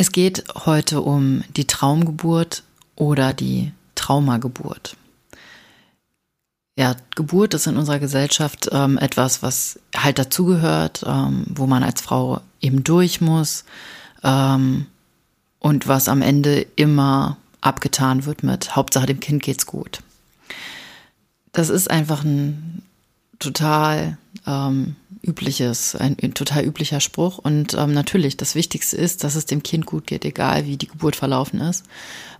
Es geht heute um die Traumgeburt oder die Traumageburt. Ja, Geburt ist in unserer Gesellschaft ähm, etwas, was halt dazugehört, ähm, wo man als Frau eben durch muss ähm, und was am Ende immer abgetan wird mit Hauptsache dem Kind geht's gut. Das ist einfach ein total ähm, übliches, ein, total üblicher Spruch. Und ähm, natürlich, das Wichtigste ist, dass es dem Kind gut geht, egal wie die Geburt verlaufen ist.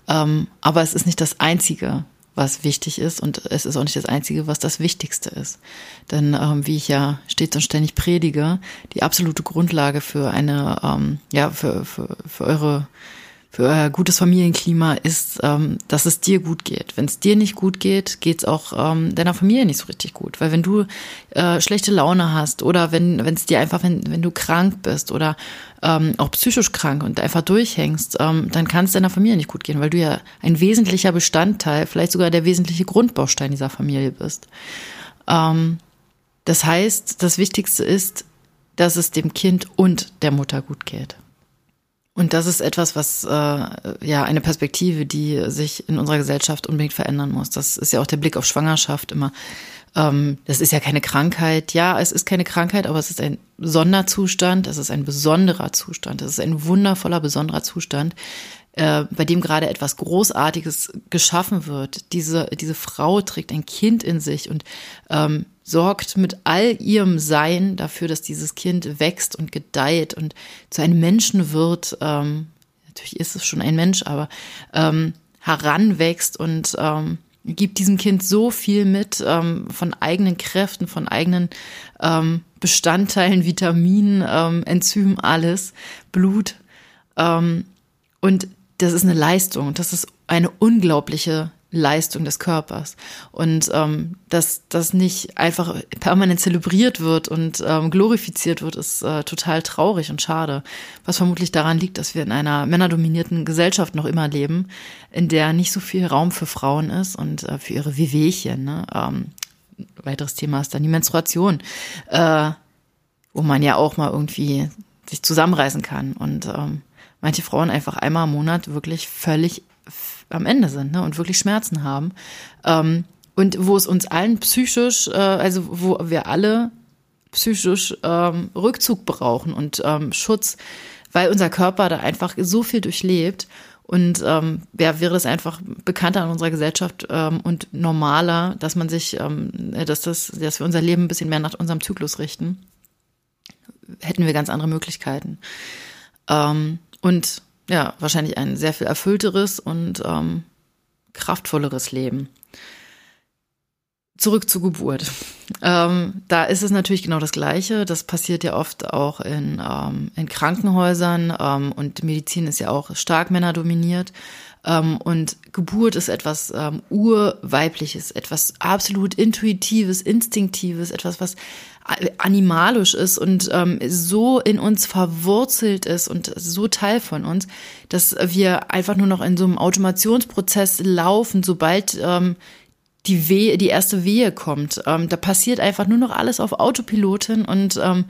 Ähm, aber es ist nicht das Einzige, was wichtig ist und es ist auch nicht das Einzige, was das Wichtigste ist. Denn ähm, wie ich ja stets und ständig predige, die absolute Grundlage für eine, ähm, ja, für, für, für eure euer gutes Familienklima ist, ähm, dass es dir gut geht. Wenn es dir nicht gut geht, geht es auch ähm, deiner Familie nicht so richtig gut. Weil wenn du äh, schlechte Laune hast oder wenn es dir einfach, wenn, wenn du krank bist oder ähm, auch psychisch krank und einfach durchhängst, ähm, dann kann es deiner Familie nicht gut gehen, weil du ja ein wesentlicher Bestandteil, vielleicht sogar der wesentliche Grundbaustein dieser Familie bist. Ähm, das heißt, das Wichtigste ist, dass es dem Kind und der Mutter gut geht. Und das ist etwas, was äh, ja eine Perspektive, die sich in unserer Gesellschaft unbedingt verändern muss. Das ist ja auch der Blick auf Schwangerschaft immer. Ähm, das ist ja keine Krankheit. Ja, es ist keine Krankheit, aber es ist ein Sonderzustand. Es ist ein besonderer Zustand. Es ist ein wundervoller, besonderer Zustand, äh, bei dem gerade etwas Großartiges geschaffen wird. Diese diese Frau trägt ein Kind in sich und ähm, sorgt mit all ihrem Sein dafür, dass dieses Kind wächst und gedeiht und zu einem Menschen wird. Ähm, natürlich ist es schon ein Mensch, aber ähm, heranwächst und ähm, gibt diesem Kind so viel mit ähm, von eigenen Kräften, von eigenen ähm, Bestandteilen, Vitaminen, ähm, Enzymen, alles, Blut. Ähm, und das ist eine Leistung. Das ist eine unglaubliche Leistung des Körpers. Und ähm, dass das nicht einfach permanent zelebriert wird und ähm, glorifiziert wird, ist äh, total traurig und schade. Was vermutlich daran liegt, dass wir in einer männerdominierten Gesellschaft noch immer leben, in der nicht so viel Raum für Frauen ist und äh, für ihre Wehwehchen. Ne? Ähm, weiteres Thema ist dann die Menstruation, äh, wo man ja auch mal irgendwie sich zusammenreißen kann und ähm, manche Frauen einfach einmal im Monat wirklich völlig am Ende sind ne, und wirklich Schmerzen haben. Ähm, und wo es uns allen psychisch, äh, also wo wir alle psychisch ähm, Rückzug brauchen und ähm, Schutz, weil unser Körper da einfach so viel durchlebt. Und ähm, ja, wäre es einfach bekannter in unserer Gesellschaft ähm, und normaler, dass man sich, ähm, dass das, dass wir unser Leben ein bisschen mehr nach unserem Zyklus richten, hätten wir ganz andere Möglichkeiten. Ähm, und ja, wahrscheinlich ein sehr viel erfüllteres und ähm, kraftvolleres Leben. Zurück zur Geburt. Ähm, da ist es natürlich genau das Gleiche. Das passiert ja oft auch in, ähm, in Krankenhäusern ähm, und Medizin ist ja auch stark männerdominiert. Ähm, und Geburt ist etwas ähm, urweibliches, etwas absolut intuitives, instinktives, etwas, was animalisch ist und ähm, so in uns verwurzelt ist und so Teil von uns, dass wir einfach nur noch in so einem Automationsprozess laufen, sobald die Wehe, die erste Wehe kommt. Ähm, da passiert einfach nur noch alles auf Autopilotin und ähm,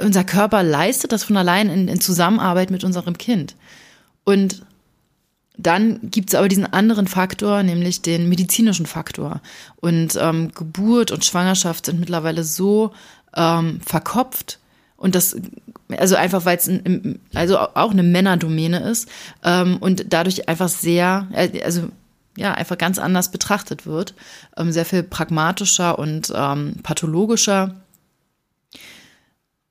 unser Körper leistet das von allein in, in Zusammenarbeit mit unserem Kind. Und dann gibt es aber diesen anderen Faktor, nämlich den medizinischen Faktor. Und ähm, Geburt und Schwangerschaft sind mittlerweile so ähm, verkopft und das, also einfach weil es also auch eine Männerdomäne ist ähm, und dadurch einfach sehr, äh, also ja, einfach ganz anders betrachtet wird, ähm, sehr viel pragmatischer und ähm, pathologischer.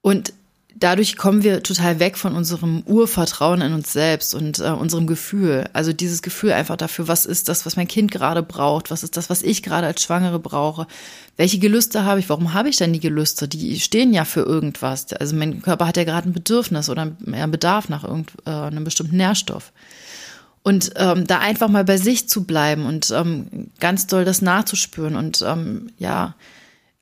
Und dadurch kommen wir total weg von unserem Urvertrauen in uns selbst und äh, unserem Gefühl. Also dieses Gefühl einfach dafür, was ist das, was mein Kind gerade braucht, was ist das, was ich gerade als Schwangere brauche, welche Gelüste habe ich, warum habe ich denn die Gelüste? Die stehen ja für irgendwas. Also mein Körper hat ja gerade ein Bedürfnis oder einen Bedarf nach irgendeinem äh, bestimmten Nährstoff. Und ähm, da einfach mal bei sich zu bleiben und ähm, ganz doll das nachzuspüren und ähm, ja,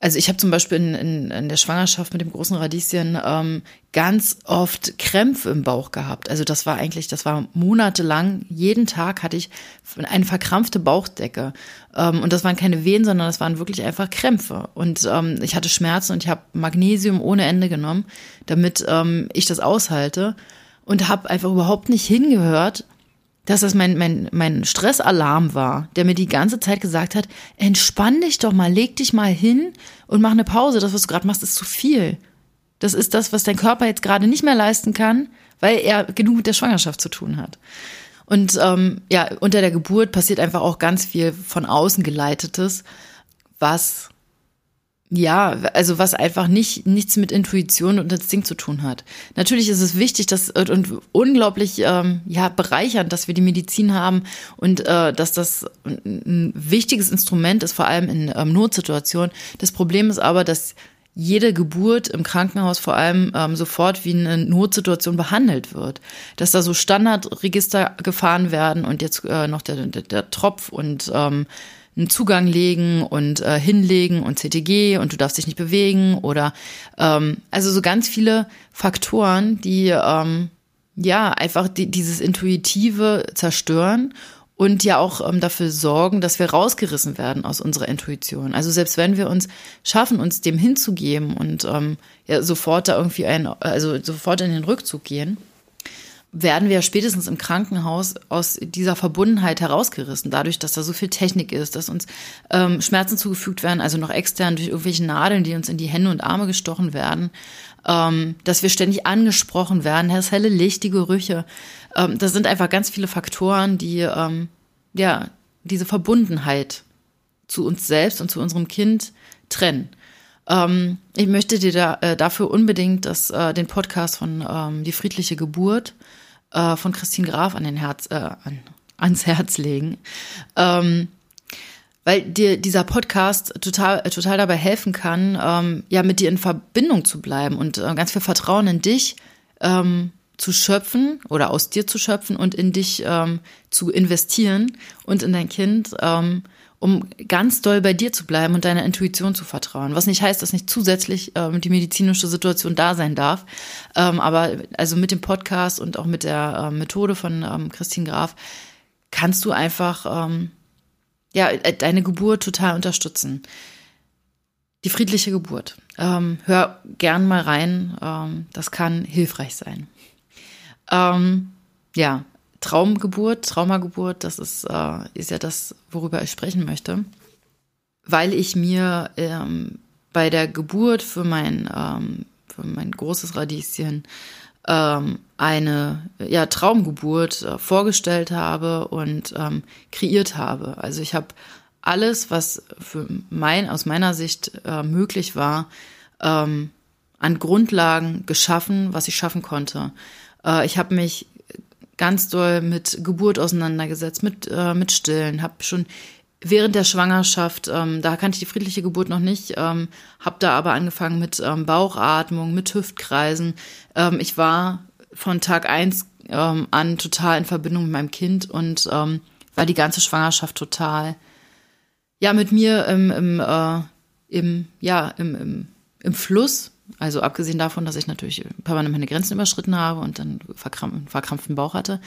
also ich habe zum Beispiel in, in, in der Schwangerschaft mit dem großen Radieschen ähm, ganz oft Krämpfe im Bauch gehabt. Also das war eigentlich, das war monatelang, jeden Tag hatte ich eine verkrampfte Bauchdecke. Ähm, und das waren keine Wehen, sondern das waren wirklich einfach Krämpfe. Und ähm, ich hatte Schmerzen und ich habe Magnesium ohne Ende genommen, damit ähm, ich das aushalte. Und habe einfach überhaupt nicht hingehört, dass das mein, mein, mein Stressalarm war, der mir die ganze Zeit gesagt hat, entspann dich doch mal, leg dich mal hin und mach eine Pause. Das, was du gerade machst, ist zu viel. Das ist das, was dein Körper jetzt gerade nicht mehr leisten kann, weil er genug mit der Schwangerschaft zu tun hat. Und ähm, ja, unter der Geburt passiert einfach auch ganz viel von außen geleitetes, was ja, also was einfach nicht nichts mit Intuition und Instinkt zu tun hat. Natürlich ist es wichtig, dass und unglaublich ähm, ja bereichernd, dass wir die Medizin haben und äh, dass das ein wichtiges Instrument ist, vor allem in ähm, Notsituationen. Das Problem ist aber, dass jede Geburt im Krankenhaus vor allem ähm, sofort wie eine Notsituation behandelt wird. Dass da so Standardregister gefahren werden und jetzt äh, noch der, der, der Tropf und ähm, einen Zugang legen und äh, hinlegen und CTG und du darfst dich nicht bewegen oder ähm, also so ganz viele Faktoren, die ähm, ja einfach die, dieses Intuitive zerstören und ja auch ähm, dafür sorgen, dass wir rausgerissen werden aus unserer Intuition. Also selbst wenn wir uns schaffen, uns dem hinzugeben und ähm, ja sofort da irgendwie ein, also sofort in den Rückzug gehen, werden wir spätestens im Krankenhaus aus dieser Verbundenheit herausgerissen, dadurch, dass da so viel Technik ist, dass uns ähm, Schmerzen zugefügt werden, also noch extern durch irgendwelche Nadeln, die uns in die Hände und Arme gestochen werden, ähm, dass wir ständig angesprochen werden, das helle Licht, die Gerüche. Ähm, das sind einfach ganz viele Faktoren, die ähm, ja diese Verbundenheit zu uns selbst und zu unserem Kind trennen. Ähm, ich möchte dir da, äh, dafür unbedingt das, äh, den Podcast von ähm, Die friedliche Geburt äh, von Christine Graf an den Herz, äh, an, ans Herz legen. Ähm, weil dir dieser Podcast total, total dabei helfen kann, ähm, ja, mit dir in Verbindung zu bleiben und äh, ganz viel Vertrauen in dich ähm, zu schöpfen oder aus dir zu schöpfen und in dich ähm, zu investieren und in dein Kind, ähm, um ganz doll bei dir zu bleiben und deiner Intuition zu vertrauen. Was nicht heißt, dass nicht zusätzlich ähm, die medizinische Situation da sein darf. Ähm, aber also mit dem Podcast und auch mit der ähm, Methode von ähm, Christine Graf kannst du einfach ähm, ja äh, deine Geburt total unterstützen. Die friedliche Geburt. Ähm, hör gern mal rein. Ähm, das kann hilfreich sein. Ähm, ja, Traumgeburt, Traumageburt, das ist, äh, ist ja das, worüber ich sprechen möchte. Weil ich mir ähm, bei der Geburt für mein, ähm, für mein großes Radieschen ähm, eine ja, Traumgeburt äh, vorgestellt habe und ähm, kreiert habe. Also ich habe alles, was für mein, aus meiner Sicht äh, möglich war, ähm, an Grundlagen geschaffen, was ich schaffen konnte. Äh, ich habe mich ganz doll mit Geburt auseinandergesetzt, mit, äh, mit Stillen, habe schon während der Schwangerschaft, ähm, da kannte ich die friedliche Geburt noch nicht, ähm, habe da aber angefangen mit ähm, Bauchatmung, mit Hüftkreisen. Ähm, ich war von Tag eins ähm, an total in Verbindung mit meinem Kind und ähm, war die ganze Schwangerschaft total, ja, mit mir im, im, äh, im ja, im, im, im Fluss also abgesehen davon, dass ich natürlich permanent meine Grenzen überschritten habe und dann verkrampf, verkrampften Bauch hatte.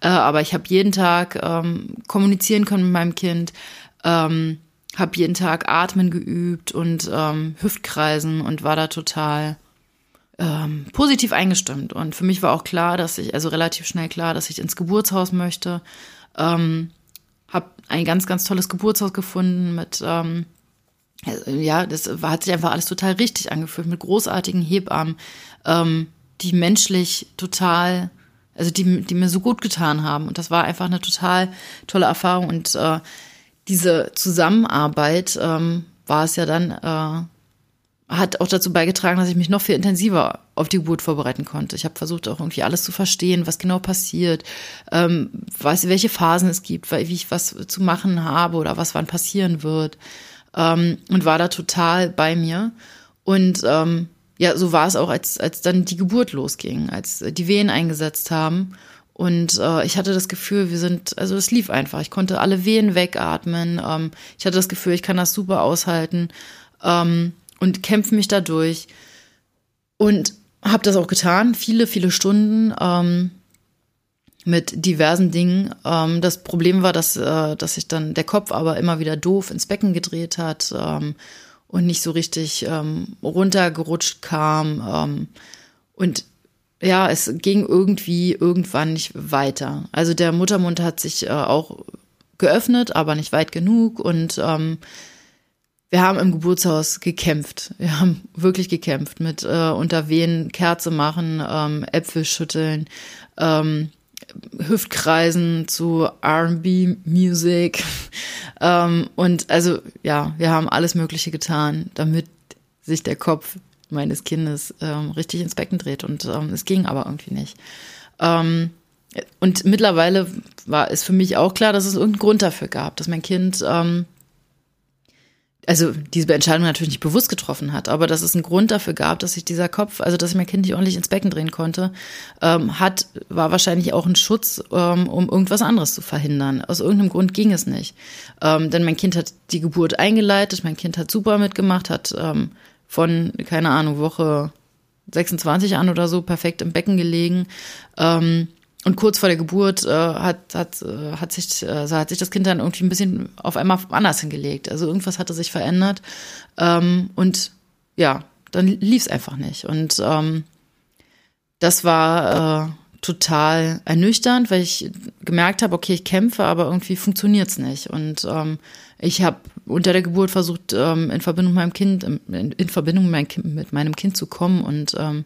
Äh, aber ich habe jeden Tag ähm, kommunizieren können mit meinem Kind, ähm, habe jeden Tag Atmen geübt und ähm, Hüftkreisen und war da total ähm, positiv eingestimmt. Und für mich war auch klar, dass ich, also relativ schnell klar, dass ich ins Geburtshaus möchte. Ähm, habe ein ganz, ganz tolles Geburtshaus gefunden mit ähm, ja, das hat sich einfach alles total richtig angefühlt mit großartigen Hebammen, ähm, die menschlich total, also die, die mir so gut getan haben. Und das war einfach eine total tolle Erfahrung. Und äh, diese Zusammenarbeit ähm, war es ja dann äh, hat auch dazu beigetragen, dass ich mich noch viel intensiver auf die Geburt vorbereiten konnte. Ich habe versucht, auch irgendwie alles zu verstehen, was genau passiert, ähm, was, welche Phasen es gibt, wie ich was zu machen habe oder was wann passieren wird. Ähm, und war da total bei mir. Und ähm, ja, so war es auch, als, als dann die Geburt losging, als die Wehen eingesetzt haben. Und äh, ich hatte das Gefühl, wir sind, also es lief einfach. Ich konnte alle Wehen wegatmen. Ähm, ich hatte das Gefühl, ich kann das super aushalten. Ähm, und kämpfe mich da durch. Und habe das auch getan, viele, viele Stunden ähm, mit diversen Dingen. Ähm, das Problem war, dass, äh, dass sich dann der Kopf aber immer wieder doof ins Becken gedreht hat ähm, und nicht so richtig ähm, runtergerutscht kam. Ähm, und ja, es ging irgendwie irgendwann nicht weiter. Also der Muttermund hat sich äh, auch geöffnet, aber nicht weit genug und ähm, wir haben im Geburtshaus gekämpft. Wir haben wirklich gekämpft mit äh, Unterwehen, Kerze machen, ähm, Äpfel schütteln, ähm, Hüftkreisen zu R&B-Music. ähm, und also ja, wir haben alles Mögliche getan, damit sich der Kopf meines Kindes ähm, richtig ins Becken dreht. Und ähm, es ging aber irgendwie nicht. Ähm, und mittlerweile war es für mich auch klar, dass es irgendeinen Grund dafür gab, dass mein Kind ähm, also diese Entscheidung natürlich nicht bewusst getroffen hat, aber dass es einen Grund dafür gab, dass sich dieser Kopf, also dass ich mein Kind nicht ordentlich ins Becken drehen konnte, ähm, hat, war wahrscheinlich auch ein Schutz, ähm, um irgendwas anderes zu verhindern. Aus irgendeinem Grund ging es nicht. Ähm, denn mein Kind hat die Geburt eingeleitet, mein Kind hat super mitgemacht, hat ähm, von, keine Ahnung, Woche 26 an oder so perfekt im Becken gelegen. Ähm, und kurz vor der Geburt äh, hat, hat, äh, hat, sich, äh, hat sich das Kind dann irgendwie ein bisschen auf einmal anders hingelegt. Also irgendwas hatte sich verändert. Ähm, und ja, dann lief es einfach nicht. Und ähm, das war äh, total ernüchternd, weil ich gemerkt habe, okay, ich kämpfe, aber irgendwie funktioniert's nicht. Und ähm, ich habe unter der Geburt versucht, ähm, in Verbindung mit meinem Kind, in, in Verbindung mit mit meinem Kind zu kommen und ähm,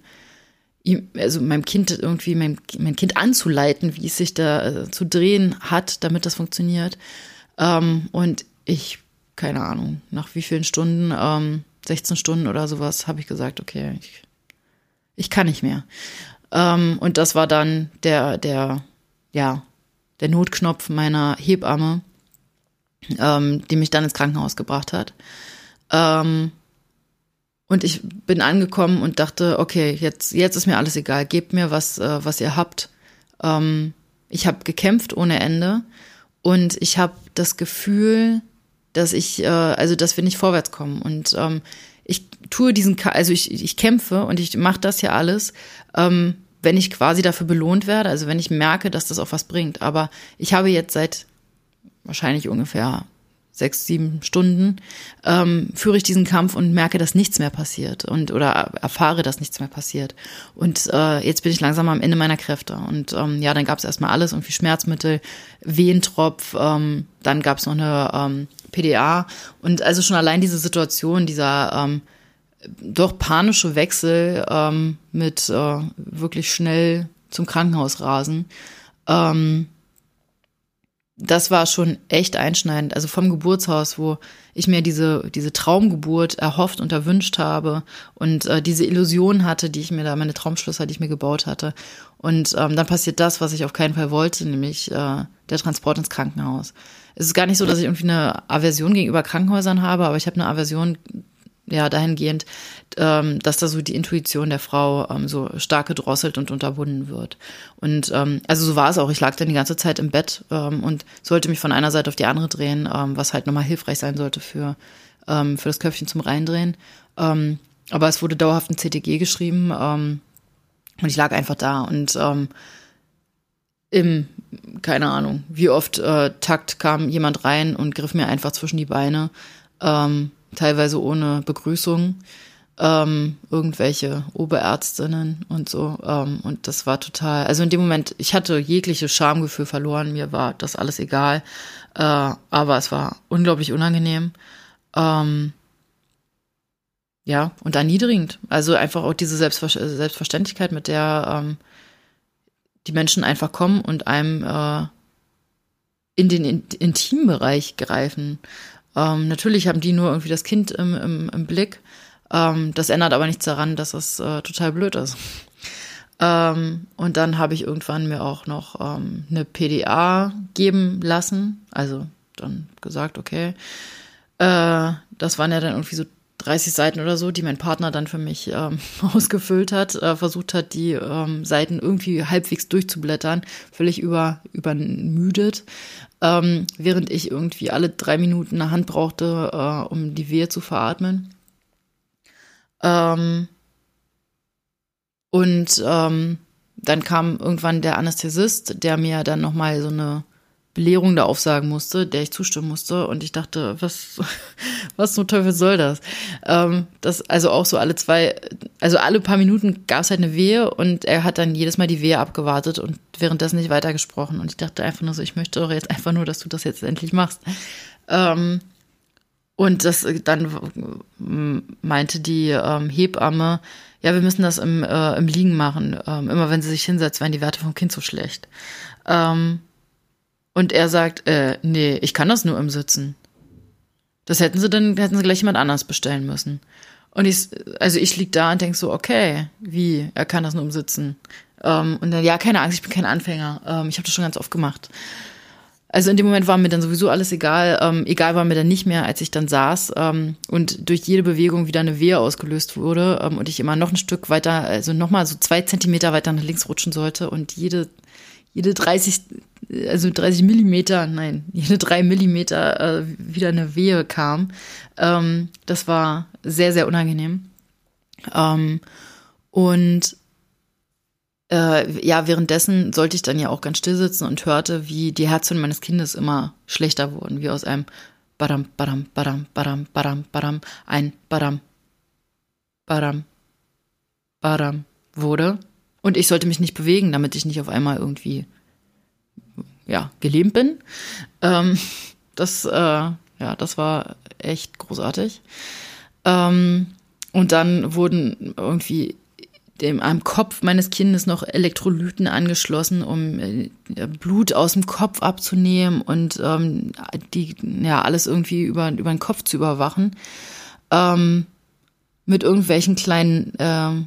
ihm, also meinem Kind irgendwie, mein, mein Kind anzuleiten, wie es sich da äh, zu drehen hat, damit das funktioniert. Ähm, und ich, keine Ahnung, nach wie vielen Stunden, ähm, 16 Stunden oder sowas, habe ich gesagt, okay, ich, ich kann nicht mehr. Ähm, und das war dann der, der, ja, der Notknopf meiner Hebamme, ähm, die mich dann ins Krankenhaus gebracht hat. Ähm, und ich bin angekommen und dachte, okay, jetzt, jetzt ist mir alles egal. Gebt mir was, äh, was ihr habt. Ähm, ich habe gekämpft ohne Ende und ich habe das Gefühl, dass ich, äh, also dass wir nicht vorwärts kommen. Und ähm, ich tue diesen, also ich, ich kämpfe und ich mache das ja alles, ähm, wenn ich quasi dafür belohnt werde, also wenn ich merke, dass das auch was bringt. Aber ich habe jetzt seit wahrscheinlich ungefähr sechs, sieben Stunden, ähm, führe ich diesen Kampf und merke, dass nichts mehr passiert und oder erfahre, dass nichts mehr passiert. Und äh, jetzt bin ich langsam am Ende meiner Kräfte. Und ähm, ja, dann gab es erstmal alles, irgendwie Schmerzmittel, Wehentropf, ähm, dann gab es noch eine ähm, PDA. Und also schon allein diese Situation, dieser ähm, doch panische Wechsel ähm, mit äh, wirklich schnell zum Krankenhaus rasen. Ähm, das war schon echt einschneidend. Also vom Geburtshaus, wo ich mir diese, diese Traumgeburt erhofft und erwünscht habe und äh, diese Illusion hatte, die ich mir da, meine Traumschlösser, die ich mir gebaut hatte. Und ähm, dann passiert das, was ich auf keinen Fall wollte, nämlich äh, der Transport ins Krankenhaus. Es ist gar nicht so, dass ich irgendwie eine Aversion gegenüber Krankenhäusern habe, aber ich habe eine Aversion ja, dahingehend, ähm, dass da so die Intuition der Frau ähm, so stark gedrosselt und unterbunden wird. Und ähm, also so war es auch. Ich lag dann die ganze Zeit im Bett ähm, und sollte mich von einer Seite auf die andere drehen, ähm, was halt nochmal hilfreich sein sollte für, ähm, für das Köpfchen zum Reindrehen. Ähm, aber es wurde dauerhaft ein CTG geschrieben ähm, und ich lag einfach da und ähm, im, keine Ahnung, wie oft äh, Takt kam jemand rein und griff mir einfach zwischen die Beine. Ähm, teilweise ohne Begrüßung, ähm, irgendwelche Oberärztinnen und so. Ähm, und das war total, also in dem Moment, ich hatte jegliche Schamgefühl verloren, mir war das alles egal, äh, aber es war unglaublich unangenehm. Ähm, ja, und erniedrigend. Also einfach auch diese Selbstver Selbstverständlichkeit, mit der ähm, die Menschen einfach kommen und einem äh, in den Intimbereich greifen. Ähm, natürlich haben die nur irgendwie das Kind im, im, im Blick, Ähm, das ändert aber nichts daran, dass es äh, total blöd ist. Ähm, und dann habe ich irgendwann mir auch noch ähm, eine PDA geben lassen. Also dann gesagt, okay. Äh, das waren ja dann irgendwie so 30 Seiten oder so, die mein Partner dann für mich ähm, ausgefüllt hat, äh, versucht hat, die ähm, Seiten irgendwie halbwegs durchzublättern, völlig über, übermüdet, ähm, während ich irgendwie alle drei Minuten eine Hand brauchte, äh, um die Wehe zu veratmen. Ähm, und ähm, dann kam irgendwann der Anästhesist, der mir dann nochmal so eine Belehrung da aufsagen musste, der ich zustimmen musste. Und ich dachte, was, was zum Teufel soll das? Ähm, das? Also auch so alle zwei, also alle paar Minuten gab es halt eine Wehe und er hat dann jedes Mal die Wehe abgewartet und währenddessen nicht weitergesprochen. Und ich dachte einfach nur so, ich möchte doch jetzt einfach nur, dass du das jetzt endlich machst. Ähm, und das dann meinte die ähm, Hebamme, ja, wir müssen das im, äh, im Liegen machen. Ähm, immer wenn sie sich hinsetzt, werden die Werte vom Kind so schlecht. Ähm, und er sagt, äh, nee, ich kann das nur im Sitzen. Das hätten sie dann, hätten sie gleich jemand anders bestellen müssen. Und ich, also ich lieg da und denk so, okay, wie, er kann das nur im Sitzen. Ähm, und dann, ja, keine Angst, ich bin kein Anfänger. Ähm, ich habe das schon ganz oft gemacht. Also in dem Moment war mir dann sowieso alles egal. Ähm, egal war mir dann nicht mehr, als ich dann saß ähm, und durch jede Bewegung wieder eine Wehe ausgelöst wurde ähm, und ich immer noch ein Stück weiter, also nochmal so zwei Zentimeter weiter nach links rutschen sollte und jede, jede 30 also 30 Millimeter, nein, jede drei Millimeter äh, wieder eine Wehe kam. Ähm, das war sehr, sehr unangenehm. Ähm, und äh, ja, währenddessen sollte ich dann ja auch ganz still sitzen und hörte, wie die Herzen meines Kindes immer schlechter wurden, wie aus einem Badam, Badam, Badam, Badam, Badam, Badam, ein Badam, Badam, Badam wurde. Und ich sollte mich nicht bewegen, damit ich nicht auf einmal irgendwie ja, gelähmt bin. Ähm, das, äh, ja, das war echt großartig. Ähm, und dann wurden irgendwie dem, am Kopf meines Kindes noch Elektrolyten angeschlossen, um äh, Blut aus dem Kopf abzunehmen und ähm, die, ja, alles irgendwie über, über den Kopf zu überwachen. Ähm, mit irgendwelchen kleinen äh,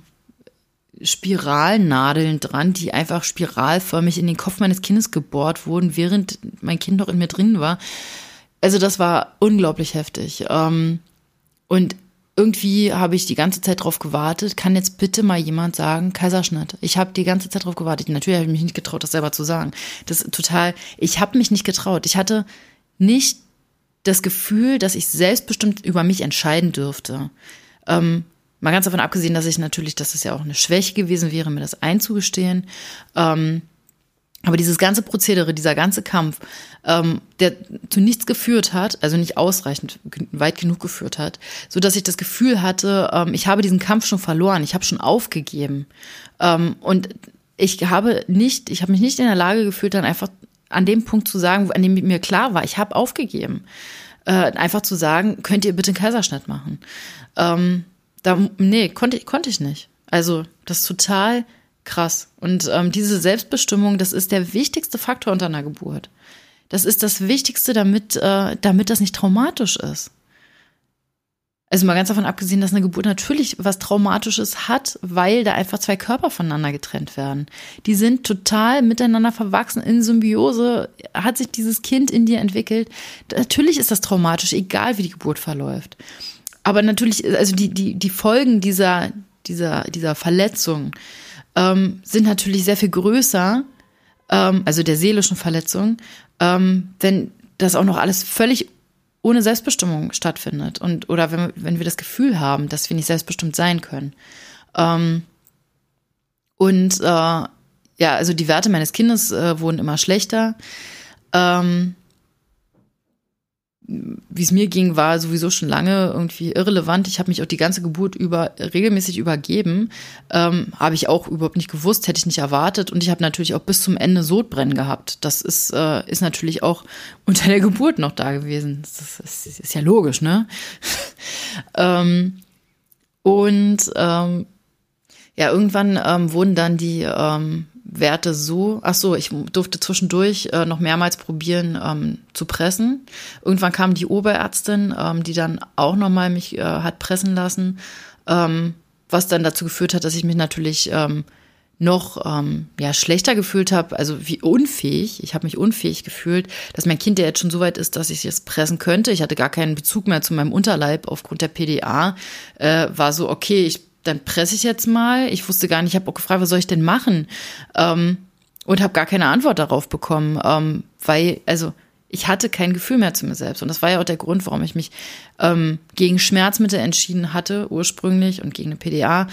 Spiralnadeln dran, die einfach spiralförmig in den Kopf meines Kindes gebohrt wurden, während mein Kind noch in mir drin war. Also das war unglaublich heftig. Ähm, und irgendwie habe ich die ganze Zeit drauf gewartet. Kann jetzt bitte mal jemand sagen, Kaiserschnitt? Ich habe die ganze Zeit drauf gewartet. Natürlich habe ich mich nicht getraut, das selber zu sagen. Das ist total, ich habe mich nicht getraut. Ich hatte nicht das Gefühl, dass ich selbstbestimmt über mich entscheiden dürfte. Ähm, Mal ganz davon abgesehen, dass ich natürlich, dass es ja auch eine Schwäche gewesen wäre, mir das einzugestehen. Ähm, aber dieses ganze Prozedere, dieser ganze Kampf, ähm, der zu nichts geführt hat, also nicht ausreichend weit genug geführt hat, so dass ich das Gefühl hatte, ähm, ich habe diesen Kampf schon verloren, ich habe schon aufgegeben ähm, und ich habe nicht, ich habe mich nicht in der Lage gefühlt, dann einfach an dem Punkt zu sagen, an dem mir klar war, ich habe aufgegeben, äh, einfach zu sagen, könnt ihr bitte einen Kaiserschnitt machen? Ähm, da, nee, konnte, konnte ich nicht. Also, das ist total krass. Und ähm, diese Selbstbestimmung, das ist der wichtigste Faktor unter einer Geburt. Das ist das Wichtigste, damit, äh, damit das nicht traumatisch ist. Also mal ganz davon abgesehen, dass eine Geburt natürlich was Traumatisches hat, weil da einfach zwei Körper voneinander getrennt werden. Die sind total miteinander verwachsen, in Symbiose hat sich dieses Kind in dir entwickelt. Natürlich ist das traumatisch, egal wie die Geburt verläuft. Aber natürlich, also die, die, die Folgen dieser, dieser, dieser Verletzung ähm, sind natürlich sehr viel größer, ähm, also der seelischen Verletzung, ähm, wenn das auch noch alles völlig ohne Selbstbestimmung stattfindet und oder wenn, wenn wir das Gefühl haben, dass wir nicht selbstbestimmt sein können. Ähm, und äh, ja, also die Werte meines Kindes äh, wurden immer schlechter. Ähm, wie es mir ging, war sowieso schon lange irgendwie irrelevant. Ich habe mich auch die ganze Geburt über regelmäßig übergeben. Ähm, habe ich auch überhaupt nicht gewusst, hätte ich nicht erwartet. Und ich habe natürlich auch bis zum Ende Sodbrennen gehabt. Das ist, äh, ist natürlich auch unter der Geburt noch da gewesen. Das ist, das ist ja logisch, ne? ähm, und ähm, ja, irgendwann ähm, wurden dann die ähm, Werte so, ach so, ich durfte zwischendurch äh, noch mehrmals probieren ähm, zu pressen. Irgendwann kam die Oberärztin, ähm, die dann auch nochmal mich äh, hat pressen lassen. ähm, was dann dazu geführt hat, dass ich mich natürlich ähm, noch ähm, ja schlechter gefühlt habe, also wie unfähig. Ich habe mich unfähig gefühlt, dass mein Kind ja jetzt schon so weit ist, dass ich es pressen könnte. Ich hatte gar keinen Bezug mehr zu meinem Unterleib aufgrund der PDA. Äh, war so okay, ich dann presse ich jetzt mal. Ich wusste gar nicht, ich habe auch gefragt, was soll ich denn machen? Ähm, und habe gar keine Antwort darauf bekommen, ähm, weil also ich hatte kein Gefühl mehr zu mir selbst. Und das war ja auch der Grund, warum ich mich ähm, gegen Schmerzmittel entschieden hatte, ursprünglich, und gegen eine PDA,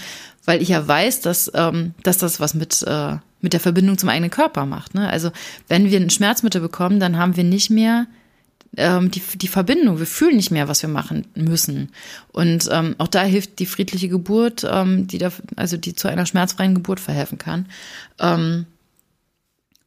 weil ich ja weiß, dass, ähm, dass das was mit, äh, mit der Verbindung zum eigenen Körper macht. Ne? Also wenn wir ein Schmerzmittel bekommen, dann haben wir nicht mehr ähm, die, die Verbindung, wir fühlen nicht mehr, was wir machen müssen. Und ähm, auch da hilft die friedliche Geburt, ähm, die da, also die zu einer schmerzfreien Geburt verhelfen kann. Ähm,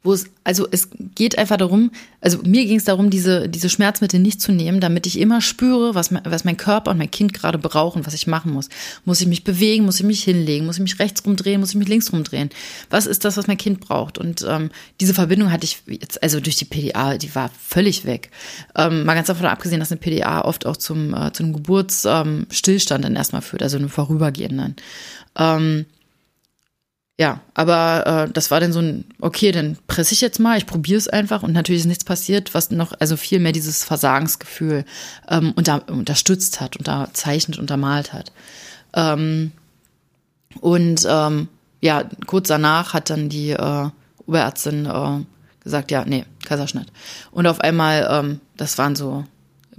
wo es, also es geht einfach darum, also mir ging es darum, diese, diese Schmerzmittel nicht zu nehmen, damit ich immer spüre, was mein, was mein Körper und mein Kind gerade brauchen, was ich machen muss. Muss ich mich bewegen, muss ich mich hinlegen, muss ich mich rechts rumdrehen, muss ich mich links rumdrehen? Was ist das, was mein Kind braucht? Und ähm, diese Verbindung hatte ich jetzt, also durch die PDA, die war völlig weg. Ähm, mal ganz davon abgesehen, dass eine PDA oft auch zum, äh, zu einem Geburtsstillstand ähm, dann erstmal führt, also einem vorübergehenden. Ähm, ja, aber äh, das war dann so ein, okay, dann presse ich jetzt mal, ich probiere es einfach und natürlich ist nichts passiert, was noch, also viel mehr dieses Versagensgefühl ähm, unter, unterstützt hat, unterzeichnet, untermalt hat. Ähm, und ähm, ja, kurz danach hat dann die äh, Oberärztin äh, gesagt, ja, nee, Kaiserschnitt. Und auf einmal, ähm, das waren so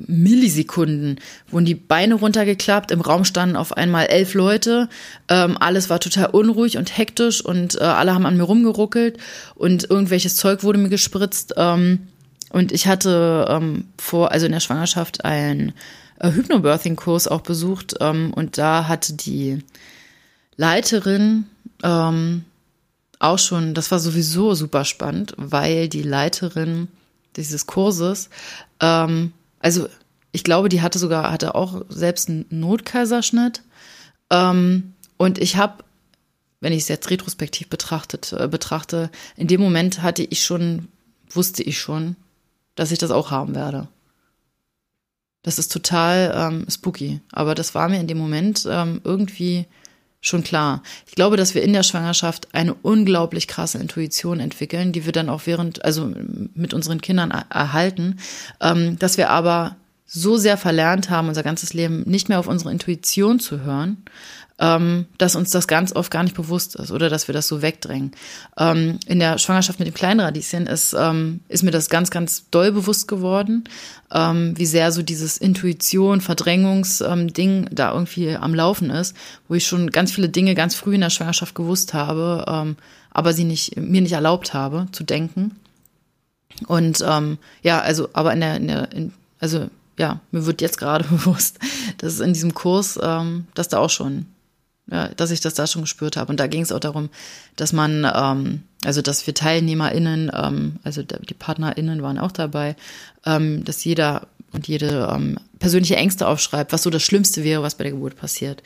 Millisekunden wurden die Beine runtergeklappt, im Raum standen auf einmal elf Leute, ähm, alles war total unruhig und hektisch und äh, alle haben an mir rumgeruckelt und irgendwelches Zeug wurde mir gespritzt. Ähm, und ich hatte ähm, vor, also in der Schwangerschaft einen äh, Hypnobirthing-Kurs auch besucht ähm, und da hatte die Leiterin ähm, auch schon, das war sowieso super spannend, weil die Leiterin dieses Kurses ähm, also ich glaube, die hatte sogar, hatte auch selbst einen Notkaiserschnitt. Ähm, und ich habe, wenn ich es jetzt retrospektiv betrachtet, äh, betrachte, in dem Moment hatte ich schon, wusste ich schon, dass ich das auch haben werde. Das ist total ähm, spooky. Aber das war mir in dem Moment ähm, irgendwie schon klar. Ich glaube, dass wir in der Schwangerschaft eine unglaublich krasse Intuition entwickeln, die wir dann auch während, also mit unseren Kindern erhalten, ähm, dass wir aber so sehr verlernt haben, unser ganzes Leben nicht mehr auf unsere Intuition zu hören, ähm, dass uns das ganz oft gar nicht bewusst ist oder dass wir das so wegdrängen. Ähm, in der Schwangerschaft mit dem kleinen Radieschen ist, ähm, ist mir das ganz, ganz doll bewusst geworden, ähm, wie sehr so dieses Intuition, Verdrängungs-Ding ähm, da irgendwie am Laufen ist, wo ich schon ganz viele Dinge ganz früh in der Schwangerschaft gewusst habe, ähm, aber sie nicht, mir nicht erlaubt habe zu denken. Und ja, also, aber in der, in der in, also ja, mir wird jetzt gerade bewusst, dass in diesem Kurs, ähm, dass da auch schon ja, dass ich das da schon gespürt habe. Und da ging es auch darum, dass man, ähm, also dass wir TeilnehmerInnen, ähm, also die PartnerInnen waren auch dabei, ähm, dass jeder und jede ähm, persönliche Ängste aufschreibt, was so das Schlimmste wäre, was bei der Geburt passiert.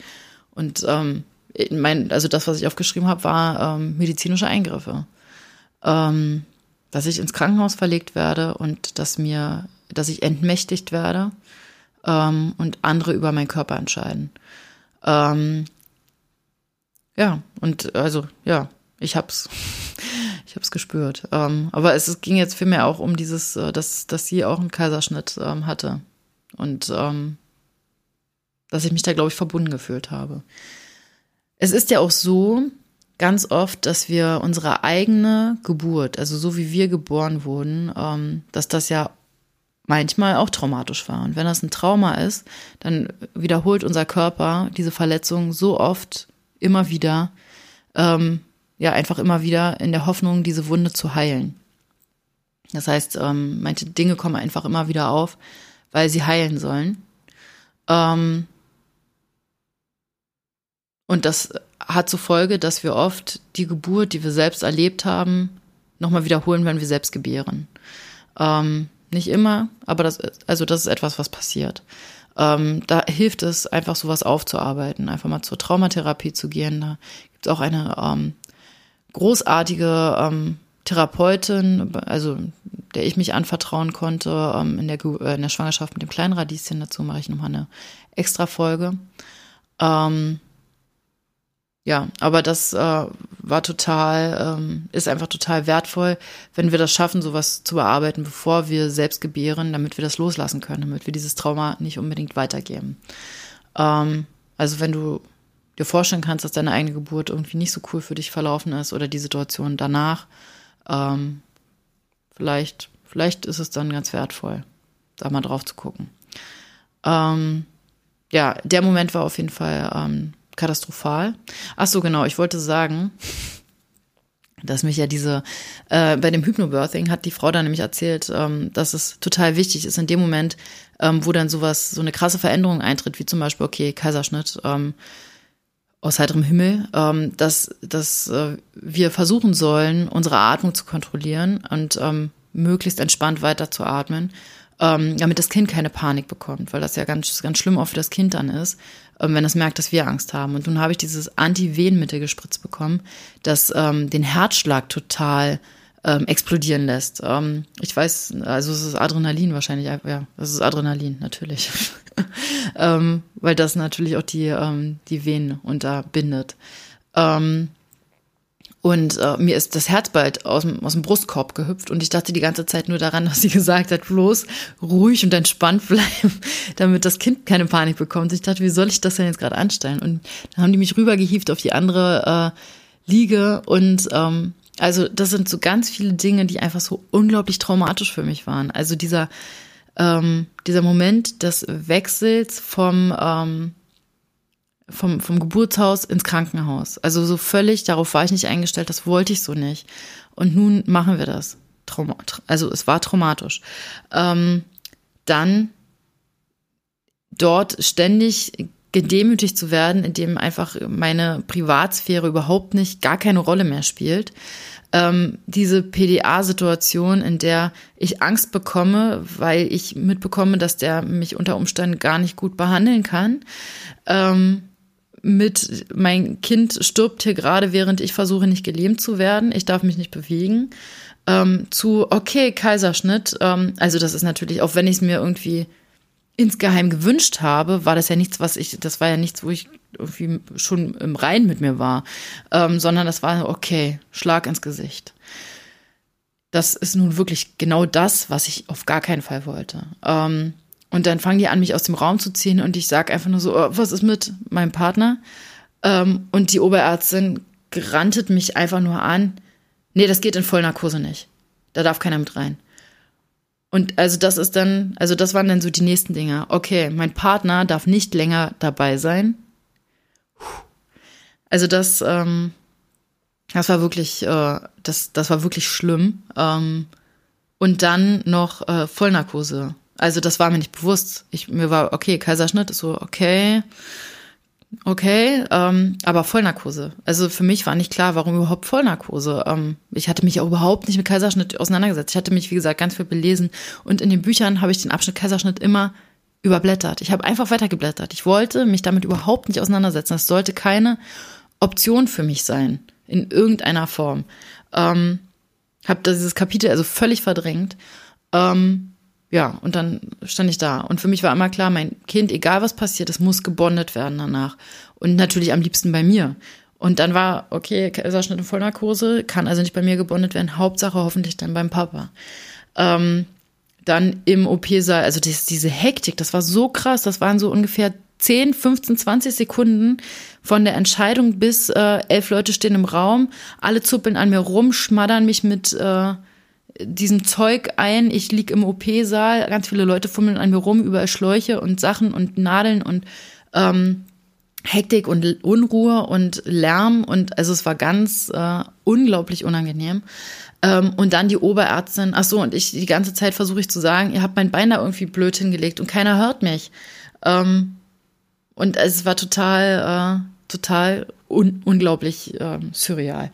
Und ähm, mein, also das, was ich aufgeschrieben habe, war ähm, medizinische Eingriffe. Ähm, dass ich ins Krankenhaus verlegt werde und dass mir, dass ich entmächtigt werde ähm, und andere über meinen Körper entscheiden. Ähm, ja, und also, ja, ich hab's. Ich hab's gespürt. Ähm, aber es, es, ging jetzt vielmehr auch um dieses, äh, dass, dass sie auch einen Kaiserschnitt ähm, hatte. Und ähm, dass ich mich da, glaube ich, verbunden gefühlt habe. Es ist ja auch so, ganz oft, dass wir unsere eigene Geburt, also so wie wir geboren wurden, ähm, dass das ja manchmal auch traumatisch war. Und wenn das ein Trauma ist, dann wiederholt unser Körper diese Verletzung so oft immer wieder, ähm, ja, einfach immer wieder in der Hoffnung, diese Wunde zu heilen. Das heißt, ähm, manche Dinge kommen einfach immer wieder auf, weil sie heilen sollen. Ähm, und das hat zur Folge, dass wir oft die Geburt, die wir selbst erlebt haben, nochmal wiederholen, wenn wir selbst gebären. Ähm, nicht immer, aber das, also das ist etwas, was passiert. Ähm, da hilft es einfach sowas aufzuarbeiten, einfach mal zur Traumatherapie zu gehen. Da gibt es auch eine ähm, großartige ähm, Therapeutin, also der ich mich anvertrauen konnte ähm, in, der, äh, in der Schwangerschaft mit dem kleinen Radieschen. Dazu mache ich nochmal eine extra Folge. Ähm, ja, aber das äh, war total, ähm, ist einfach total wertvoll, wenn wir das schaffen, sowas zu bearbeiten, bevor wir selbst gebären, damit wir das loslassen können, damit wir dieses Trauma nicht unbedingt weitergeben. Ähm, also wenn du dir vorstellen kannst, dass deine eigene Geburt irgendwie nicht so cool für dich verlaufen ist oder die Situation danach, ähm, vielleicht, vielleicht ist es dann ganz wertvoll, da mal drauf zu gucken. Ähm, ja, der Moment war auf jeden Fall ähm, katastrophal. Ach so, genau, ich wollte sagen, dass mich ja diese, äh, bei dem Hypnobirthing hat die Frau dann nämlich erzählt, ähm, dass es total wichtig ist, in dem Moment, ähm, wo dann sowas, so eine krasse Veränderung eintritt, wie zum Beispiel, okay, Kaiserschnitt, ähm, aus heiterem Himmel, ähm, dass, dass äh, wir versuchen sollen, unsere Atmung zu kontrollieren und ähm, möglichst entspannt weiterzuatmen, ähm, damit das Kind keine Panik bekommt, weil das ja ganz, ganz schlimm auch für das Kind dann ist, ähm, wenn es merkt, dass wir Angst haben. Und nun habe ich dieses Anti-Venenmittel gespritzt bekommen, das ähm, den Herzschlag total ähm, explodieren lässt. Ähm, ich weiß, also es ist Adrenalin wahrscheinlich, ja, es ist Adrenalin, natürlich. ähm, weil das natürlich auch die, ähm, die Venen unterbindet. Ähm, und äh, mir ist das Herz bald aus dem, aus dem Brustkorb gehüpft und ich dachte die ganze Zeit nur daran, dass sie gesagt hat, bloß ruhig und entspannt bleiben, damit das Kind keine Panik bekommt. Ich dachte, wie soll ich das denn jetzt gerade anstellen? Und dann haben die mich rübergehievt auf die andere äh, Liege und ähm, also das sind so ganz viele Dinge, die einfach so unglaublich traumatisch für mich waren. Also dieser ähm, dieser Moment des Wechsels vom ähm, vom, vom Geburtshaus ins Krankenhaus. Also so völlig, darauf war ich nicht eingestellt, das wollte ich so nicht. Und nun machen wir das. Trauma, also es war traumatisch. Ähm, dann dort ständig gedemütigt zu werden, indem einfach meine Privatsphäre überhaupt nicht, gar keine Rolle mehr spielt. Ähm, diese PDA-Situation, in der ich Angst bekomme, weil ich mitbekomme, dass der mich unter Umständen gar nicht gut behandeln kann. Ähm, mit mein Kind stirbt hier gerade, während ich versuche, nicht gelähmt zu werden. Ich darf mich nicht bewegen. Ähm, zu, okay, Kaiserschnitt. Ähm, also das ist natürlich, auch wenn ich es mir irgendwie insgeheim gewünscht habe, war das ja nichts, was ich, das war ja nichts, wo ich irgendwie schon im Rein mit mir war, ähm, sondern das war, okay, Schlag ins Gesicht. Das ist nun wirklich genau das, was ich auf gar keinen Fall wollte. Ähm, und dann fangen die an, mich aus dem Raum zu ziehen und ich sage einfach nur so, oh, was ist mit meinem Partner? Ähm, und die Oberärztin grantet mich einfach nur an, nee, das geht in Vollnarkose nicht. Da darf keiner mit rein. Und also das ist dann, also das waren dann so die nächsten Dinge. Okay, mein Partner darf nicht länger dabei sein. Also das, ähm, das war wirklich, äh, das, das war wirklich schlimm. Ähm, und dann noch äh, Vollnarkose. Also das war mir nicht bewusst. Ich, mir war, okay, Kaiserschnitt ist so, okay, okay, ähm, aber Vollnarkose. Also für mich war nicht klar, warum überhaupt Vollnarkose. Ähm, ich hatte mich auch überhaupt nicht mit Kaiserschnitt auseinandergesetzt. Ich hatte mich, wie gesagt, ganz viel belesen. Und in den Büchern habe ich den Abschnitt Kaiserschnitt immer überblättert. Ich habe einfach weitergeblättert. Ich wollte mich damit überhaupt nicht auseinandersetzen. Das sollte keine Option für mich sein, in irgendeiner Form. Ähm, habe dieses Kapitel also völlig verdrängt. Ähm, ja, und dann stand ich da. Und für mich war immer klar, mein Kind, egal was passiert, es muss gebondet werden danach. Und natürlich am liebsten bei mir. Und dann war, okay, Kaiserschnitt in Vollnarkose, kann also nicht bei mir gebondet werden, Hauptsache hoffentlich dann beim Papa. Ähm, dann im OP-Saal, also das, diese Hektik, das war so krass, das waren so ungefähr 10, 15, 20 Sekunden von der Entscheidung bis äh, elf Leute stehen im Raum, alle zuppeln an mir rum, schmattern mich mit äh, diesem Zeug ein. Ich lieg im OP-Saal, ganz viele Leute fummeln an mir rum, überall Schläuche und Sachen und Nadeln und ähm, Hektik und Unruhe und Lärm und also es war ganz äh, unglaublich unangenehm. Ähm, und dann die Oberärztin, ach so, und ich die ganze Zeit versuche ich zu sagen, ihr habt mein Bein da irgendwie blöd hingelegt und keiner hört mich. Ähm, und es war total, äh, total un unglaublich äh, surreal.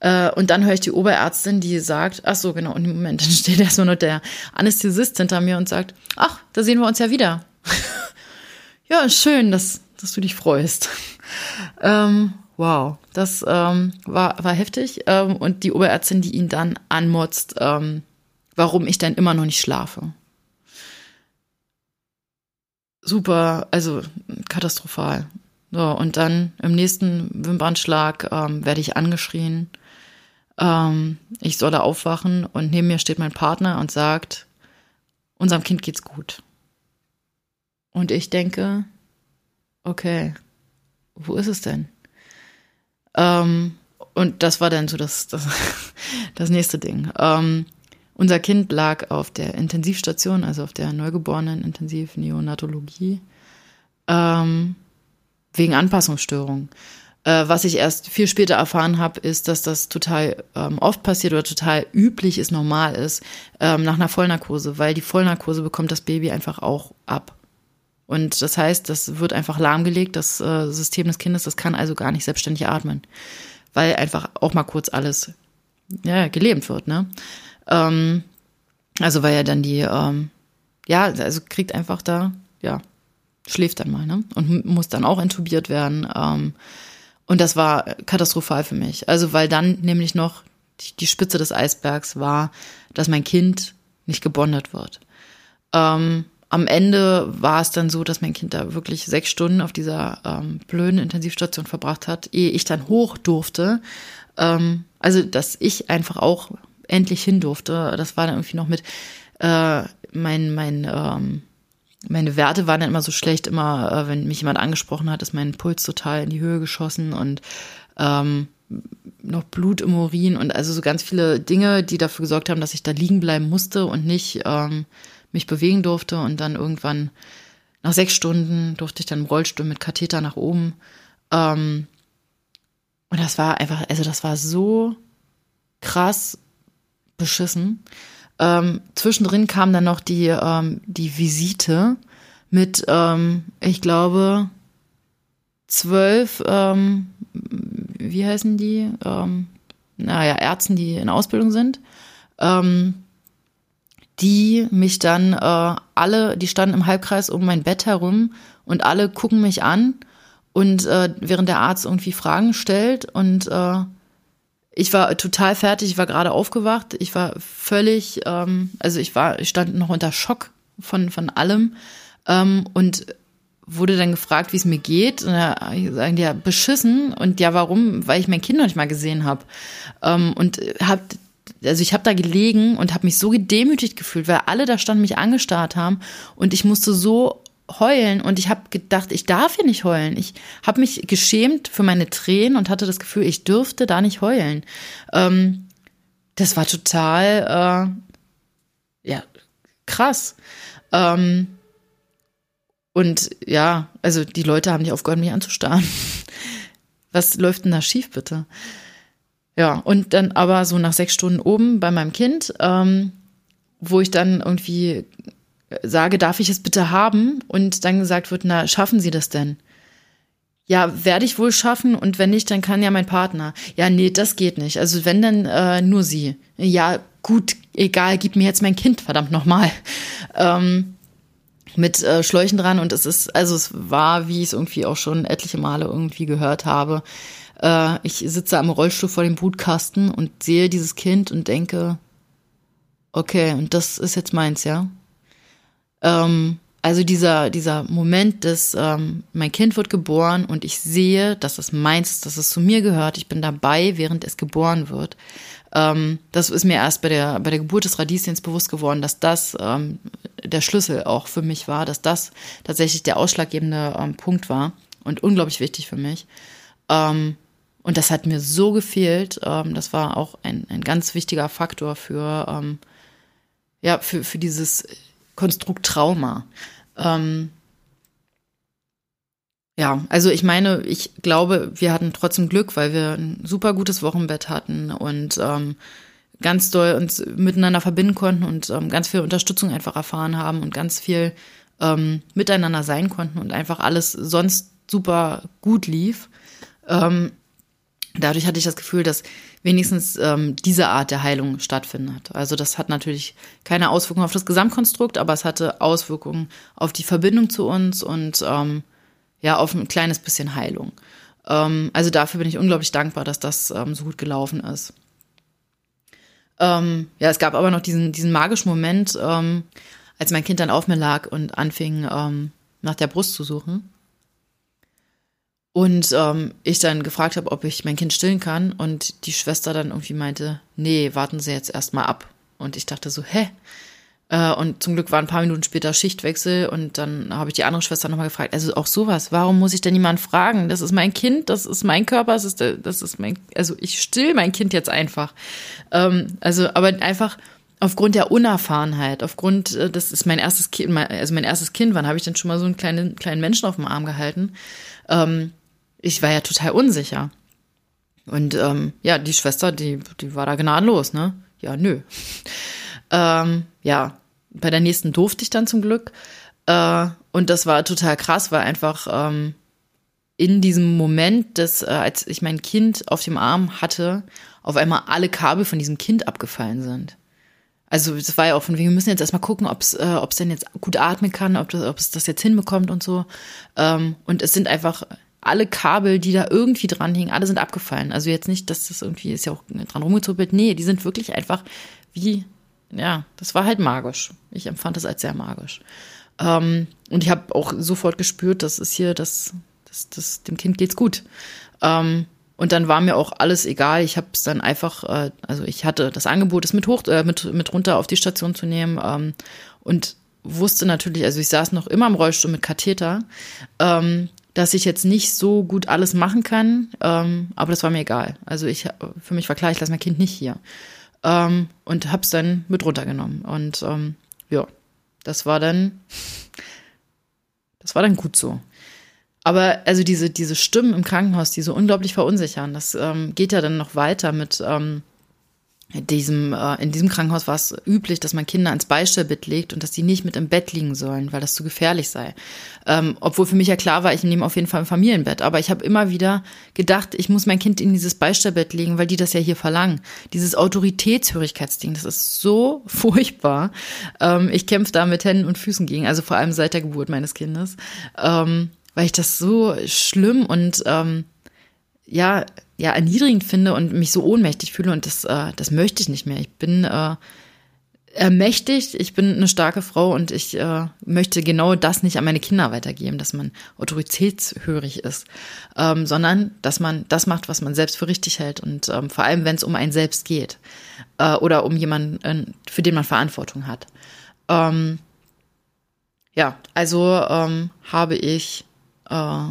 Äh, und dann höre ich die Oberärztin, die sagt, ach so, genau, und im Moment, steht erstmal nur der Anästhesist hinter mir und sagt, ach, da sehen wir uns ja wieder. ja, schön, dass, dass du dich freust. ähm, wow, das ähm, war, war heftig. Ähm, und die Oberärztin, die ihn dann anmotzt, ähm, warum ich dann immer noch nicht schlafe. Super, also katastrophal. So, und dann im nächsten Wimpernschlag ähm, werde ich angeschrien. Ähm, ich solle aufwachen und neben mir steht mein Partner und sagt, unserem Kind geht's gut. Und ich denke, okay, wo ist es denn? Ähm, und das war dann so das, das, das nächste Ding. Ähm, unser Kind lag auf der Intensivstation, also auf der neugeborenen Intensiv-Neonatologie, ähm, wegen Anpassungsstörungen. Äh, was ich erst viel später erfahren habe, ist, dass das total ähm, oft passiert oder total üblich ist, normal ist, ähm, nach einer Vollnarkose, weil die Vollnarkose bekommt das Baby einfach auch ab. Und das heißt, das wird einfach lahmgelegt, das äh, System des Kindes, das kann also gar nicht selbstständig atmen, weil einfach auch mal kurz alles ja, gelähmt wird, ne? Ähm, also weil ja dann die, ähm, ja, also kriegt einfach da, ja, schläft dann mal, ne? Und muss dann auch intubiert werden. Und das war katastrophal für mich. Also weil dann nämlich noch die, die Spitze des Eisbergs war, dass mein Kind nicht gebondet wird. Ähm, am Ende war es dann so, dass mein Kind da wirklich sechs Stunden auf dieser ähm, blöden Intensivstation verbracht hat, ehe ich dann hoch durfte. Ähm, also, dass ich einfach auch endlich hin durfte. Das war dann irgendwie noch mit äh, mein, mein, ähm, meine Werte waren dann immer so schlecht, immer, äh, wenn mich jemand angesprochen hat, ist mein Puls total in die Höhe geschossen und ähm, noch Blut im Urin und also so ganz viele Dinge, die dafür gesorgt haben, dass ich da liegen bleiben musste und nicht ähm, mich bewegen durfte. Und dann irgendwann nach sechs Stunden durfte ich dann im Rollstuhl mit Katheter nach oben. Ähm, und das war einfach, also das war so krass beschissen. Ähm, zwischendrin kam dann noch die, ähm, die Visite mit, ähm, ich glaube, zwölf, ähm, wie heißen die? Ähm, naja, Ärzten, die in Ausbildung sind. Ähm, die mich dann äh, alle, die standen im Halbkreis um mein Bett herum und alle gucken mich an und äh, während der Arzt irgendwie Fragen stellt und äh, ich war total fertig, ich war gerade aufgewacht, ich war völlig, ähm, also ich war, ich stand noch unter Schock von, von allem ähm, und wurde dann gefragt, wie es mir geht. Und da sagen die ja beschissen und ja, warum? Weil ich mein Kind noch nicht mal gesehen habe ähm, und hab also ich habe da gelegen und habe mich so gedemütigt gefühlt, weil alle da standen mich angestarrt haben und ich musste so heulen und ich habe gedacht, ich darf hier nicht heulen. Ich habe mich geschämt für meine Tränen und hatte das Gefühl, ich dürfte da nicht heulen. Ähm, das war total, äh, ja, krass. Ähm, und ja, also die Leute haben nicht aufgehört, mich anzustarren. Was läuft denn da schief, bitte? Ja, und dann aber so nach sechs Stunden oben bei meinem Kind, ähm, wo ich dann irgendwie sage, darf ich es bitte haben? Und dann gesagt wird, na, schaffen Sie das denn? Ja, werde ich wohl schaffen und wenn nicht, dann kann ja mein Partner. Ja, nee, das geht nicht. Also wenn dann äh, nur Sie. Ja, gut, egal, gib mir jetzt mein Kind, verdammt nochmal. Ähm, mit äh, Schläuchen dran und es ist, also es war, wie ich es irgendwie auch schon etliche Male irgendwie gehört habe. Äh, ich sitze am Rollstuhl vor dem Brutkasten und sehe dieses Kind und denke, okay, und das ist jetzt meins, ja. Ähm, also dieser, dieser Moment des, ähm, mein Kind wird geboren und ich sehe, dass es meins ist, dass es zu mir gehört. Ich bin dabei, während es geboren wird. Ähm, das ist mir erst bei der, bei der Geburt des Radieschens bewusst geworden, dass das ähm, der Schlüssel auch für mich war, dass das tatsächlich der ausschlaggebende ähm, Punkt war und unglaublich wichtig für mich. Ähm, und das hat mir so gefehlt. Ähm, das war auch ein, ein ganz wichtiger Faktor für, ja, für, für dieses Konstrukt Trauma. Ähm, ja, also ich meine, ich glaube, wir hatten trotzdem Glück, weil wir ein super gutes Wochenbett hatten und ähm, ganz doll uns miteinander verbinden konnten und ähm, ganz viel Unterstützung einfach erfahren haben und ganz viel ähm, miteinander sein konnten und einfach alles sonst super gut lief. Ähm, dadurch hatte ich das Gefühl, dass wenigstens ähm, diese Art der Heilung stattfindet. Also das hat natürlich keine Auswirkungen auf das Gesamtkonstrukt, aber es hatte Auswirkungen auf die Verbindung zu uns und ähm, ja, auf ein kleines bisschen Heilung. Ähm, also dafür bin ich unglaublich dankbar, dass das ähm, so gut gelaufen ist. Ähm, ja, es gab aber noch diesen, diesen magischen Moment, ähm, als mein Kind dann auf mir lag und anfing, ähm, nach der Brust zu suchen. Und ähm, ich dann gefragt habe, ob ich mein Kind stillen kann. Und die Schwester dann irgendwie meinte, nee, warten Sie jetzt erstmal ab. Und ich dachte so, hä? Äh, und zum Glück war ein paar Minuten später Schichtwechsel und dann habe ich die andere Schwester nochmal gefragt, also auch sowas, warum muss ich denn niemand fragen? Das ist mein Kind, das ist mein Körper, das ist, das ist mein, also ich still mein Kind jetzt einfach. Ähm, also, aber einfach aufgrund der Unerfahrenheit, aufgrund, äh, das ist mein erstes Kind, also mein erstes Kind, wann habe ich denn schon mal so einen kleinen, kleinen Menschen auf dem Arm gehalten? Ähm, ich war ja total unsicher. Und ähm, ja, die Schwester, die, die war da gnadenlos, ne? Ja, nö. Ähm, ja, bei der nächsten durfte ich dann zum Glück. Äh, und das war total krass, weil einfach ähm, in diesem Moment, dass, äh, als ich mein Kind auf dem Arm hatte, auf einmal alle Kabel von diesem Kind abgefallen sind. Also es war ja auch von wegen, wir müssen jetzt erstmal gucken, ob es äh, ob's denn jetzt gut atmen kann, ob, das, ob es das jetzt hinbekommt und so. Ähm, und es sind einfach alle Kabel, die da irgendwie dran hingen, alle sind abgefallen. Also jetzt nicht, dass das irgendwie ist ja auch dran rumgezuppelt. Nee, die sind wirklich einfach wie ja, das war halt magisch. Ich empfand das als sehr magisch. Ähm, und ich habe auch sofort gespürt, das ist hier, das, das, das, dem Kind geht's gut. Ähm, und dann war mir auch alles egal. Ich habe es dann einfach, äh, also ich hatte das Angebot, es mit hoch, äh, mit, mit runter auf die Station zu nehmen ähm, und wusste natürlich, also ich saß noch immer im Rollstuhl mit Katheter, ähm, dass ich jetzt nicht so gut alles machen kann, ähm, aber das war mir egal. Also ich, für mich war klar, ich lasse mein Kind nicht hier ähm, und hab's dann mit runtergenommen. Und ähm, ja, das war dann, das war dann gut so. Aber also diese, diese Stimmen im Krankenhaus, die so unglaublich verunsichern, das ähm, geht ja dann noch weiter mit, ähm, diesem, äh, in diesem Krankenhaus war es üblich, dass man Kinder ins Beistellbett legt und dass die nicht mit im Bett liegen sollen, weil das zu gefährlich sei. Ähm, obwohl für mich ja klar war, ich nehme auf jeden Fall ein Familienbett. Aber ich habe immer wieder gedacht, ich muss mein Kind in dieses Beistellbett legen, weil die das ja hier verlangen. Dieses Autoritätshörigkeitsding, das ist so furchtbar. Ähm, ich kämpfe da mit Händen und Füßen gegen, also vor allem seit der Geburt meines Kindes, ähm, weil ich das so schlimm und ähm, ja, ja, erniedrigend finde und mich so ohnmächtig fühle und das, äh, das möchte ich nicht mehr. Ich bin äh, ermächtigt, ich bin eine starke Frau und ich äh, möchte genau das nicht an meine Kinder weitergeben, dass man autoritätshörig ist, ähm, sondern dass man das macht, was man selbst für richtig hält und ähm, vor allem, wenn es um einen selbst geht äh, oder um jemanden, äh, für den man Verantwortung hat. Ähm, ja, also ähm, habe ich äh,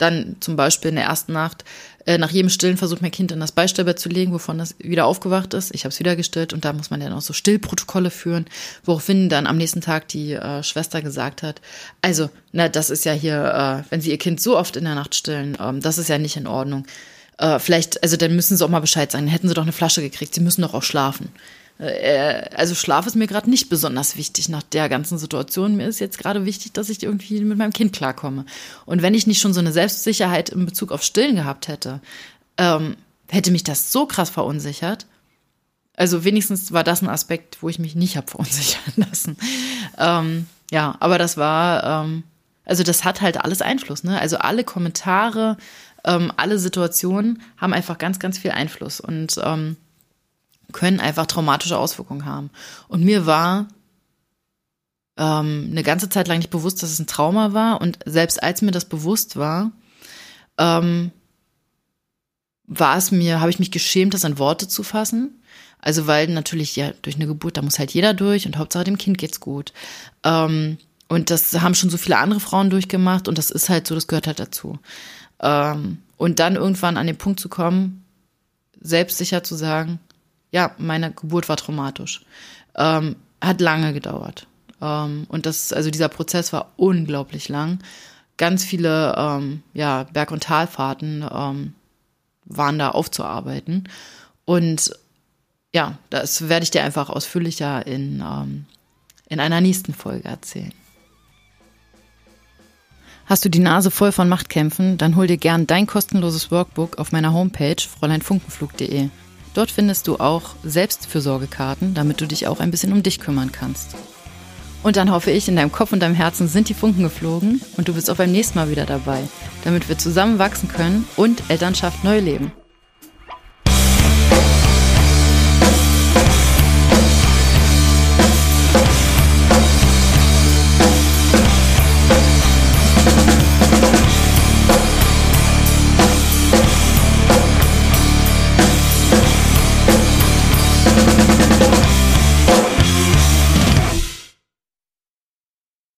dann zum Beispiel in der ersten Nacht äh, nach jedem Stillen versucht, mein Kind in das Beistellbett zu legen, wovon das wieder aufgewacht ist. Ich habe es wieder gestillt und da muss man dann auch so Stillprotokolle führen, woraufhin dann am nächsten Tag die äh, Schwester gesagt hat, also, na, das ist ja hier, äh, wenn Sie Ihr Kind so oft in der Nacht stillen, ähm, das ist ja nicht in Ordnung. Äh, vielleicht, also dann müssen Sie auch mal Bescheid sagen, hätten Sie doch eine Flasche gekriegt, Sie müssen doch auch schlafen. Äh, also Schlaf ist mir gerade nicht besonders wichtig nach der ganzen Situation. Mir ist jetzt gerade wichtig, dass ich irgendwie mit meinem Kind klarkomme. Und wenn ich nicht schon so eine Selbstsicherheit in Bezug auf Stillen gehabt hätte, ähm, hätte mich das so krass verunsichert. Also wenigstens war das ein Aspekt, wo ich mich nicht habe verunsichern lassen. Ähm, ja, aber das war, ähm, also das hat halt alles Einfluss. Ne? Also alle Kommentare, ähm, alle Situationen haben einfach ganz, ganz viel Einfluss. Und ähm, können einfach traumatische Auswirkungen haben. Und mir war ähm, eine ganze Zeit lang nicht bewusst, dass es ein Trauma war. Und selbst als mir das bewusst war, ähm, war es mir, habe ich mich geschämt, das in Worte zu fassen. Also weil natürlich ja durch eine Geburt, da muss halt jeder durch und Hauptsache dem Kind geht's gut. Ähm, und das haben schon so viele andere Frauen durchgemacht und das ist halt so, das gehört halt dazu. Ähm, und dann irgendwann an den Punkt zu kommen, selbstsicher zu sagen, ja, meine Geburt war traumatisch. Ähm, hat lange gedauert. Ähm, und das, also dieser Prozess war unglaublich lang. Ganz viele ähm, ja, Berg- und Talfahrten ähm, waren da aufzuarbeiten. Und ja, das werde ich dir einfach ausführlicher in, ähm, in einer nächsten Folge erzählen. Hast du die Nase voll von Machtkämpfen, dann hol dir gern dein kostenloses Workbook auf meiner Homepage fräuleinfunkenflug.de. Dort findest du auch Selbstfürsorgekarten, damit du dich auch ein bisschen um dich kümmern kannst. Und dann hoffe ich, in deinem Kopf und deinem Herzen sind die Funken geflogen und du bist auch beim nächsten Mal wieder dabei, damit wir zusammen wachsen können und Elternschaft neu leben.